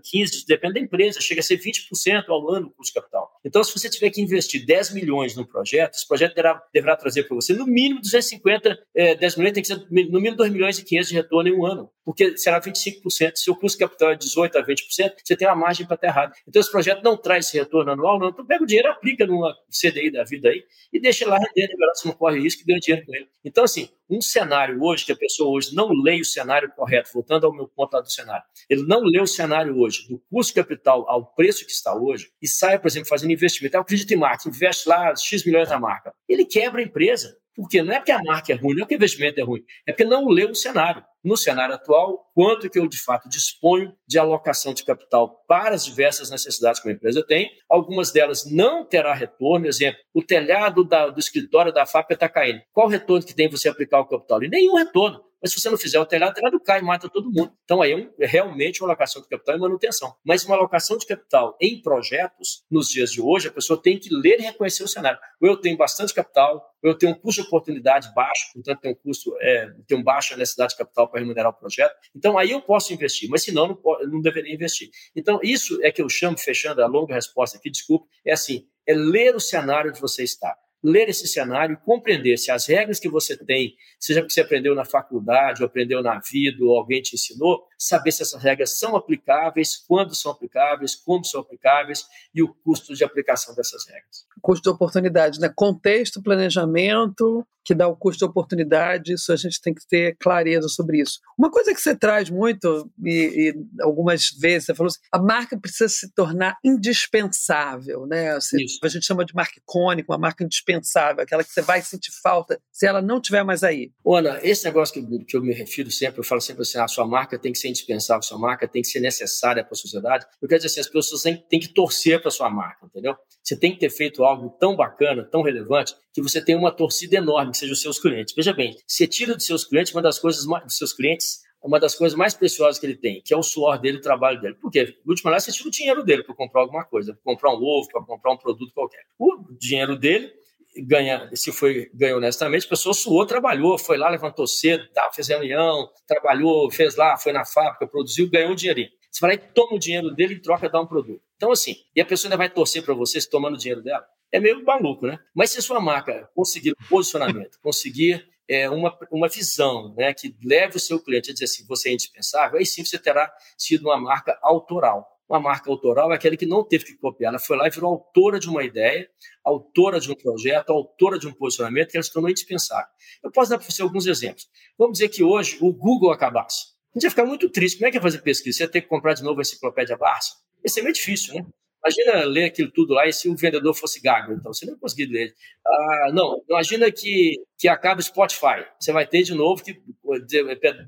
15%, depende da empresa, chega a ser 20% ao ano o custo de capital. Então, se você tiver que investir 10 milhões no projeto, esse projeto deverá, deverá trazer para você no mínimo 250, é, 10 milhões tem que ser no mínimo 2 milhões e 500 de retorno em um ano, porque será 25%. Se o custo capital é 18% a 20%, você tem uma margem para estar errado. Então, esse projeto não traz esse retorno anual, não. Então, pega o dinheiro, aplica numa CDI da vida aí e deixa lá render, você não corre risco e ganha dinheiro com ele. Então, assim, um cenário hoje, que a pessoa hoje não lê o cenário correto, voltando ao meu ponto lá do cenário, ele não lê o cenário hoje do custo capital ao preço que está hoje e sai, por exemplo, fazendo investimento. Eu acredito em marketing, investe lá X milhões na marca. Ele quebra a empresa. Porque não é porque a marca é ruim, não é porque o investimento é ruim, é porque não leu o cenário. No cenário atual, quanto que eu de fato disponho de alocação de capital para as diversas necessidades que a empresa tem. Algumas delas não terá retorno. Exemplo, o telhado da, do escritório da FAP está caindo. Qual retorno que tem você aplicar o capital? E nenhum retorno. Mas se você não fizer o telhado, o telhado cai, mata todo mundo. Então aí é, um, é, realmente uma alocação de capital e manutenção. Mas uma alocação de capital em projetos, nos dias de hoje, a pessoa tem que ler e reconhecer o cenário. Ou eu tenho bastante capital, ou eu tenho um custo de oportunidade baixo, portanto tem um custo, é, tenho baixa necessidade de capital para remunerar o projeto. Então aí eu posso investir, mas senão não, não deveria investir. Então isso é que eu chamo, fechando a longa resposta aqui, desculpe, é assim, é ler o cenário onde você está ler esse cenário compreender se as regras que você tem, seja que você aprendeu na faculdade, ou aprendeu na vida, ou alguém te ensinou, saber se essas regras são aplicáveis, quando são aplicáveis, como são aplicáveis e o custo de aplicação dessas regras. Custo de oportunidade, né? Contexto, planejamento, que dá o custo de oportunidade, isso a gente tem que ter clareza sobre isso. Uma coisa que você traz muito, e, e algumas vezes você falou assim, a marca precisa se tornar indispensável, né? A gente chama de marca icônica, uma marca indispensável, aquela que você vai sentir falta se ela não estiver mais aí. Ana, esse negócio que, que eu me refiro sempre, eu falo sempre assim, a ah, sua marca tem que ser indispensável, sua marca tem que ser necessária para a sociedade. Eu quero dizer assim, as pessoas têm, têm que torcer para sua marca, entendeu? Você tem que ter feito algo tão bacana, tão relevante, que você tem uma torcida enorme, que sejam os seus clientes. Veja bem, você tira dos seus clientes uma das coisas mais, dos seus clientes uma das coisas mais preciosas que ele tem, que é o suor dele, o trabalho dele. Por quê? No último você tira o dinheiro dele para comprar alguma coisa, para comprar um ovo, para comprar um produto qualquer. O dinheiro dele ganha, se foi ganhou honestamente, a pessoa suou, trabalhou, foi lá, levantou cedo, tá, fez reunião, trabalhou, fez lá, foi na fábrica, produziu, ganhou um dinheirinho. Você vai lá e toma o dinheiro dele e troca dá um produto. Então, assim, e a pessoa ainda vai torcer para você se tomando o dinheiro dela? É meio maluco, né? Mas se a sua marca conseguir um posicionamento, conseguir é, uma, uma visão né, que leve o seu cliente a dizer assim, você é indispensável, aí sim você terá sido uma marca autoral. Uma marca autoral é aquela que não teve que copiar, ela foi lá e virou autora de uma ideia, autora de um projeto, autora de um posicionamento que ela se tornou indispensável. Eu posso dar para você alguns exemplos. Vamos dizer que hoje o Google acabasse. A gente ia ficar muito triste. Como é que ia fazer pesquisa? Você ia ter que comprar de novo a enciclopédia Barça? Isso é meio difícil, né? Imagina ler aquilo tudo lá e se o vendedor fosse gago, então você não ia conseguir ler. Ah, não, imagina que, que acaba o Spotify. Você vai ter de novo que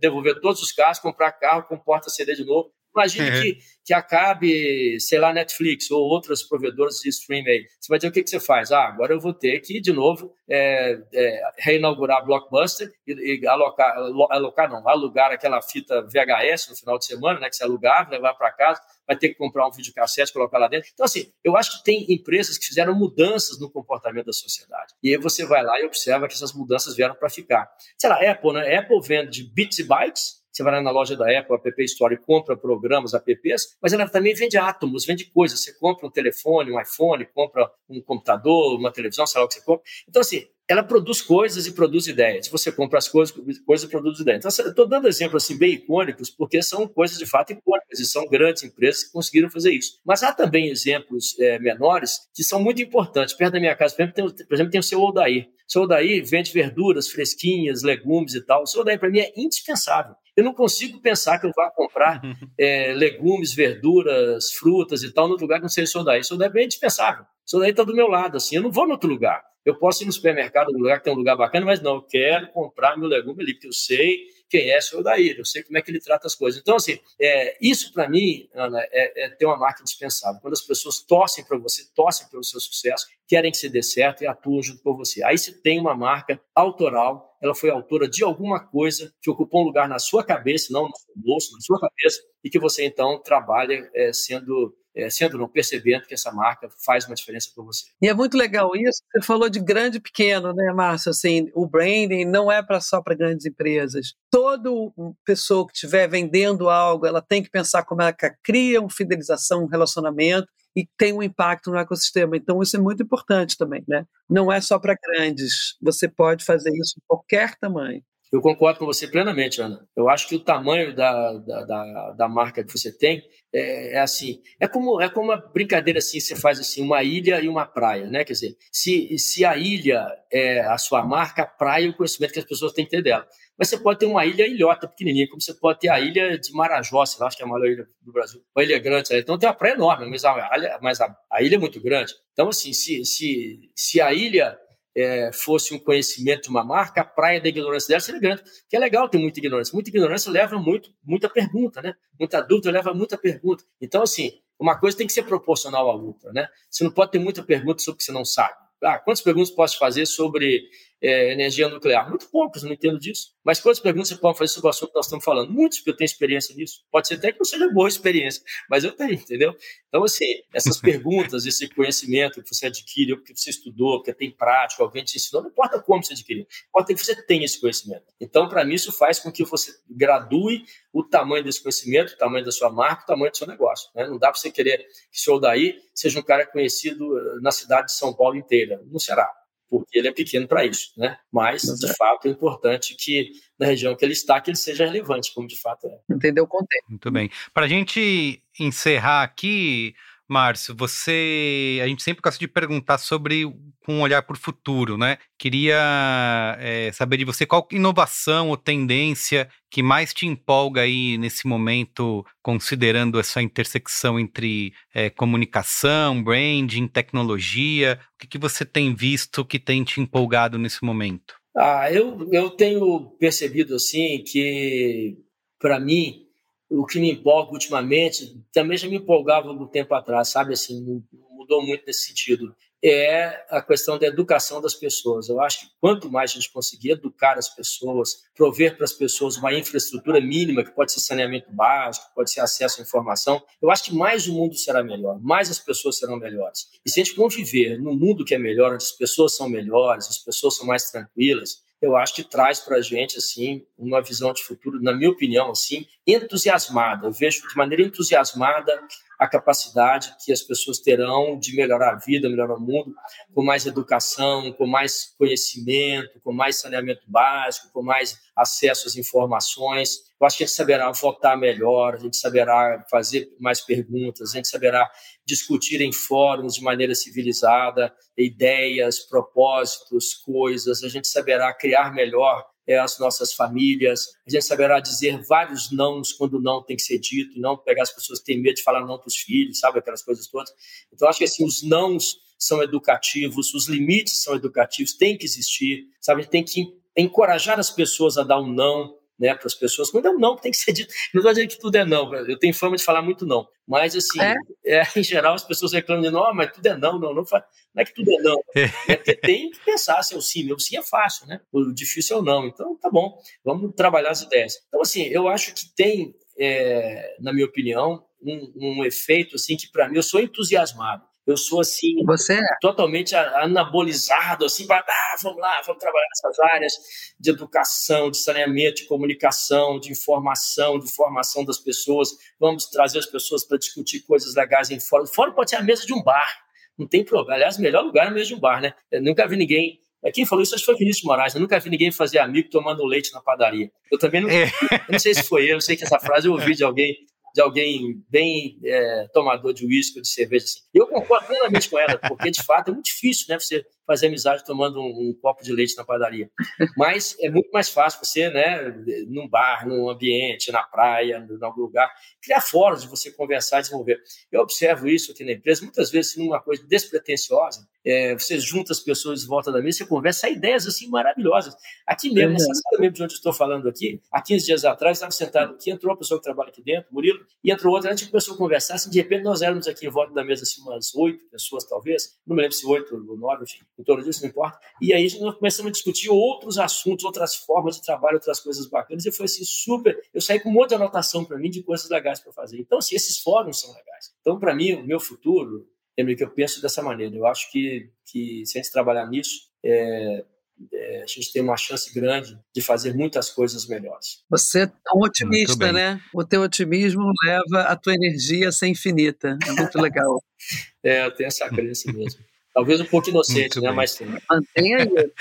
devolver todos os carros, comprar carro com porta CD de novo. Imagine uhum. que, que acabe, sei lá, Netflix ou outras provedoras de streaming Você vai dizer o que, que você faz? Ah, agora eu vou ter que, de novo, é, é, reinaugurar Blockbuster e, e, alocar, alocar, não, alugar aquela fita VHS no final de semana, né, que você alugar, levar para casa, vai ter que comprar um videocassete, colocar lá dentro. Então, assim, eu acho que tem empresas que fizeram mudanças no comportamento da sociedade. E aí você vai lá e observa que essas mudanças vieram para ficar. Sei lá, Apple, né? Apple vende bits e bytes, você vai lá na loja da Apple, App Store, e compra programas, apps, mas ela também vende átomos, vende coisas. Você compra um telefone, um iPhone, compra um computador, uma televisão, sei lá o que você compra. Então, assim, ela produz coisas e produz ideias. Você compra as coisas, coisas e produz ideias. Então, estou dando exemplos assim, bem icônicos, porque são coisas de fato icônicas e são grandes empresas que conseguiram fazer isso. Mas há também exemplos é, menores que são muito importantes. Perto da minha casa, por exemplo, tem, por exemplo, tem o seu Odair. O seu Odair vende verduras fresquinhas, legumes e tal. O seu Odair, para mim, é indispensável. Eu não consigo pensar que eu vá comprar é, legumes, verduras, frutas e tal no lugar que não seja o seu Odair. O seu Odair é indispensável. O seu Odair está do meu lado, assim. Eu não vou no outro lugar. Eu posso ir no supermercado, no lugar que tem um lugar bacana, mas não, eu quero comprar meu legume ali, porque eu sei quem é o Daír, eu sei como é que ele trata as coisas. Então, assim, é, isso para mim, Ana, é, é, ter uma marca indispensável. Quando as pessoas torcem para você, torcem pelo seu sucesso, querem que você dê certo e atuam junto com você. Aí você tem uma marca autoral, ela foi autora de alguma coisa que ocupou um lugar na sua cabeça, não no seu bolso, na sua cabeça, e que você então trabalha é, sendo é, sendo não percebendo que essa marca faz uma diferença para você. E é muito legal isso. Você falou de grande e pequeno, né, Márcio? Assim, o branding não é para só para grandes empresas. Toda pessoa que estiver vendendo algo, ela tem que pensar como ela cria uma fidelização, um relacionamento e tem um impacto no ecossistema. Então, isso é muito importante também, né? Não é só para grandes. Você pode fazer isso em qualquer tamanho. Eu concordo com você plenamente, Ana. Eu acho que o tamanho da, da, da, da marca que você tem é, é, assim, é como é como uma brincadeira assim, você faz assim, uma ilha e uma praia, né? Quer dizer, se, se a ilha é a sua marca, a praia é o conhecimento que as pessoas têm que ter dela. Mas você pode ter uma ilha ilhota pequenininha, como você pode ter a ilha de Marajó, sei lá, acho que é a maior ilha do Brasil, uma ilha grande. Então tem uma praia enorme, mas a, mas a, a ilha é muito grande. Então, assim, se, se, se a ilha é, fosse um conhecimento uma marca, a praia da ignorância dela seria grande. Que é legal ter muita ignorância. Muita ignorância leva muito, muita pergunta, né? Muita dúvida leva muita pergunta. Então, assim, uma coisa tem que ser proporcional à outra, né? Você não pode ter muita pergunta sobre o que você não sabe. Ah, quantas perguntas posso fazer sobre é, energia nuclear? Muito poucas, não entendo disso. Mas quantas perguntas você pode fazer sobre o assunto que nós estamos falando? Muitas, porque eu tenho experiência nisso. Pode ser até que não seja boa experiência, mas eu tenho, entendeu? Então, assim, essas perguntas, esse conhecimento que você adquire, porque você estudou, porque tem prática, alguém te ensinou, não importa como você adquiriu, importa que você tenha esse conhecimento. Então, para mim, isso faz com que você gradue o tamanho desse conhecimento, o tamanho da sua marca, o tamanho do seu negócio. Né? Não dá para você querer que o senhor daí seja um cara conhecido eh, na cidade de São Paulo inteira. Não será porque ele é pequeno para isso, né? Mas, de é. fato, é importante que na região que ele está, que ele seja relevante, como de fato é. Entendeu o contexto. Muito bem. Para a gente encerrar aqui, Márcio, você. A gente sempre gosta de perguntar sobre com um olhar para o futuro, né? Queria é, saber de você qual inovação ou tendência que mais te empolga aí nesse momento, considerando essa intersecção entre é, comunicação, branding, tecnologia. O que, que você tem visto que tem te empolgado nesse momento? Ah, eu, eu tenho percebido assim que, para mim, o que me empolga ultimamente, também já me empolgava algum tempo atrás, sabe? Assim, mudou muito nesse sentido. É a questão da educação das pessoas. Eu acho que quanto mais a gente conseguir educar as pessoas, prover para as pessoas uma infraestrutura mínima, que pode ser saneamento básico, pode ser acesso à informação, eu acho que mais o mundo será melhor, mais as pessoas serão melhores. E se a gente conviver num mundo que é melhor, onde as pessoas são melhores, as pessoas são mais tranquilas, eu acho que traz para a gente assim uma visão de futuro, na minha opinião, assim entusiasmada. Eu vejo de maneira entusiasmada a capacidade que as pessoas terão de melhorar a vida, melhorar o mundo, com mais educação, com mais conhecimento, com mais saneamento básico, com mais acesso às informações. Eu acho que a gente saberá votar melhor, a gente saberá fazer mais perguntas, a gente saberá discutir em fóruns de maneira civilizada ideias, propósitos, coisas, a gente saberá criar melhor é, as nossas famílias, a gente saberá dizer vários nãos quando não tem que ser dito, e não pegar as pessoas que têm medo de falar não para os filhos, sabe, aquelas coisas todas. Então, acho que assim, os nãos são educativos, os limites são educativos, tem que existir, sabe, a gente tem que encorajar as pessoas a dar um não, né, para as pessoas. Quando é um não, tem que ser dito. Não estou dizendo que tudo é não, eu tenho fama de falar muito não. Mas, assim, é? É, em geral, as pessoas reclamam de não, mas tudo é não, não, não, não é que tudo é não. É porque tem que pensar se é o sim. Meu sim é fácil, né? O difícil é o não. Então, tá bom, vamos trabalhar as ideias. Então, assim, eu acho que tem, é, na minha opinião, um, um efeito, assim, que para mim, eu sou entusiasmado. Eu sou assim, Você é. totalmente anabolizado, assim, para ah, vamos lá, vamos trabalhar nessas áreas de educação, de saneamento, de comunicação, de informação, de formação das pessoas. Vamos trazer as pessoas para discutir coisas legais em fórum. Fórum pode ser a mesa de um bar, não tem problema. Aliás, o melhor lugar é a mesa de um bar, né? Eu nunca vi ninguém quem falou isso acho que foi Vinícius Moraes. Eu nunca vi ninguém fazer amigo tomando leite na padaria. Eu também não. É. Eu não sei se foi eu, eu sei que essa frase eu ouvi de alguém de alguém bem é, tomador de uísque ou de cerveja. Assim. Eu concordo plenamente com ela, porque de fato é muito difícil né, você fazer amizade tomando um, um, copo de leite na padaria. Mas é muito mais fácil você, né, num bar, num ambiente, na praia, em algum lugar, criar fóruns de você conversar e desenvolver. Eu observo isso aqui na empresa, muitas vezes numa coisa despretensiosa, é, você junta as pessoas em volta da mesa, você conversa, sai ideias assim maravilhosas. Aqui mesmo, nessa sala mesmo de onde estou falando aqui, há 15 dias atrás, estava sentado aqui, entrou uma pessoa que trabalha aqui dentro, Murilo, e entrou outra, a gente começou a conversar, assim, de repente nós éramos aqui em volta da mesa, assim, umas oito pessoas talvez, não me lembro se oito ou nove, enfim, em torno disso, não importa. E aí nós começamos a discutir outros assuntos, outras formas de trabalho, outras coisas bacanas, e foi assim, super, eu saí com um monte de anotação para mim de coisas legais para fazer. Então, assim, esses fóruns são legais. Então, para mim, o meu futuro, Emily, que eu penso dessa maneira. Eu acho que, que se a gente trabalhar nisso, é, é, a gente tem uma chance grande de fazer muitas coisas melhores. Você é um otimista, né? O teu otimismo leva a tua energia a ser infinita. É muito legal. é, eu tenho essa crença mesmo. Talvez um pouco inocente, muito né? Bem. Mas tem. Mantenha aí.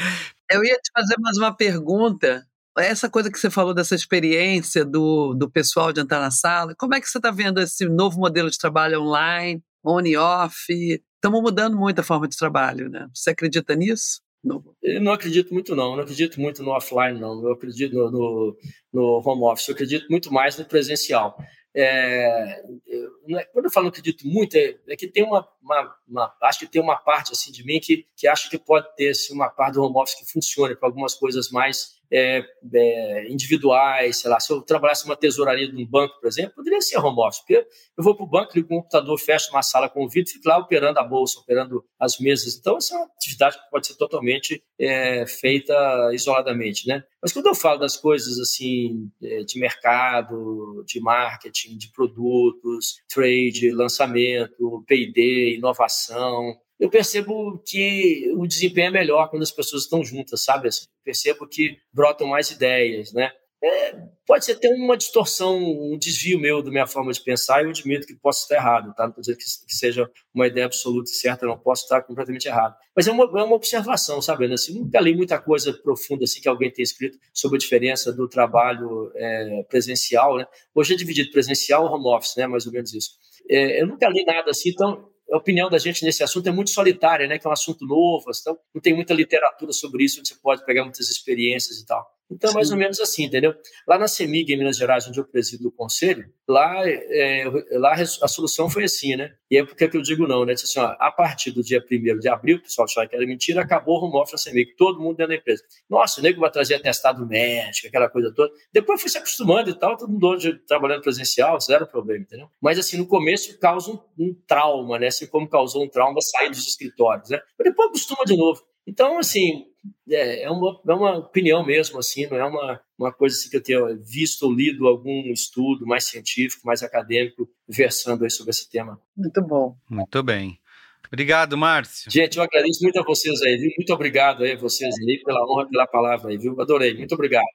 Eu ia te fazer mais uma pergunta. Essa coisa que você falou dessa experiência do, do pessoal de entrar na sala, como é que você está vendo esse novo modelo de trabalho online? on e off. Estamos mudando muito a forma de trabalho, né? Você acredita nisso? Não. Eu não acredito muito, não. Eu não acredito muito no offline, não. Eu acredito no, no, no home office. Eu acredito muito mais no presencial. É, eu, é, quando eu falo que acredito muito, é, é que tem uma, uma, uma, Acho que tem uma parte assim de mim que, que acho que pode ter assim, uma parte do home office que funcione para algumas coisas mais é, é, individuais, sei lá, se eu trabalhasse numa tesouraria de um banco, por exemplo, poderia ser home office, porque eu vou para o banco, ligo o computador, fecho uma sala com o vidro, fico lá operando a bolsa, operando as mesas. Então, essa é uma atividade que pode ser totalmente é, feita isoladamente, né? Mas quando eu falo das coisas assim é, de mercado, de marketing, de produtos, trade, lançamento, P&D, inovação, eu percebo que o desempenho é melhor quando as pessoas estão juntas, sabe? Percebo que brotam mais ideias, né? É, pode ser até uma distorção, um desvio meu da minha forma de pensar e eu admito que posso estar errado, tá? Não estou dizendo que, seja uma ideia absoluta e certa, não posso estar completamente errado. Mas é uma, é uma observação, sabe? Assim, nunca li muita coisa profunda assim que alguém tenha escrito sobre a diferença do trabalho é, presencial, né? Hoje é dividido presencial e home office, né? Mais ou menos isso. É, eu nunca li nada assim, então a opinião da gente nesse assunto é muito solitária, né? Que é um assunto novo, então não tem muita literatura sobre isso, onde você pode pegar muitas experiências e tal. Então, é mais ou menos assim, entendeu? Lá na CEMIG, em Minas Gerais, onde eu presido o conselho, lá, é, lá a solução foi assim, né? E é porque que eu digo não, né? Disse assim, ó, a partir do dia 1 de abril, o pessoal achava que era mentira, acabou o home office na CEMIG, todo mundo dentro da empresa. Nossa, o nego vai trazer atestado médico, aquela coisa toda. Depois foi se acostumando e tal, todo mundo hoje trabalhando presencial, zero problema, entendeu? Mas assim, no começo causa um, um trauma, né? Assim como causou um trauma sair dos escritórios, né? Mas depois acostuma de novo. Então, assim, é, é, uma, é uma opinião mesmo, assim, não é uma, uma coisa assim que eu tenha visto ou lido algum estudo mais científico, mais acadêmico, versando aí sobre esse tema. Muito bom. Muito bem. Obrigado, Márcio. Gente, eu agradeço muito a vocês aí, viu? Muito obrigado aí a vocês aí pela honra, pela palavra aí, viu? Adorei. Muito obrigado.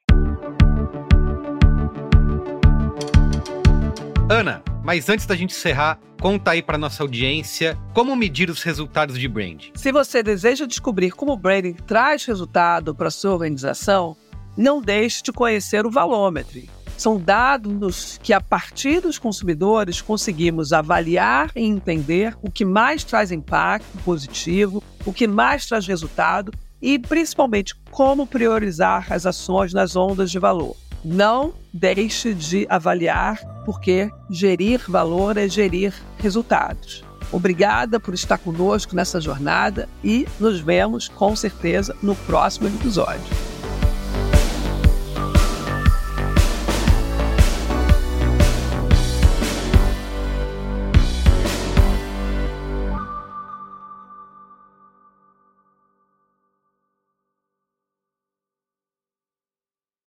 Ana, mas antes da gente encerrar, conta aí para nossa audiência como medir os resultados de branding. Se você deseja descobrir como o branding traz resultado para sua organização, não deixe de conhecer o Valômetro. São dados que, a partir dos consumidores, conseguimos avaliar e entender o que mais traz impacto positivo, o que mais traz resultado e, principalmente, como priorizar as ações nas ondas de valor. Não deixe de avaliar, porque gerir valor é gerir resultados. Obrigada por estar conosco nessa jornada e nos vemos com certeza no próximo episódio.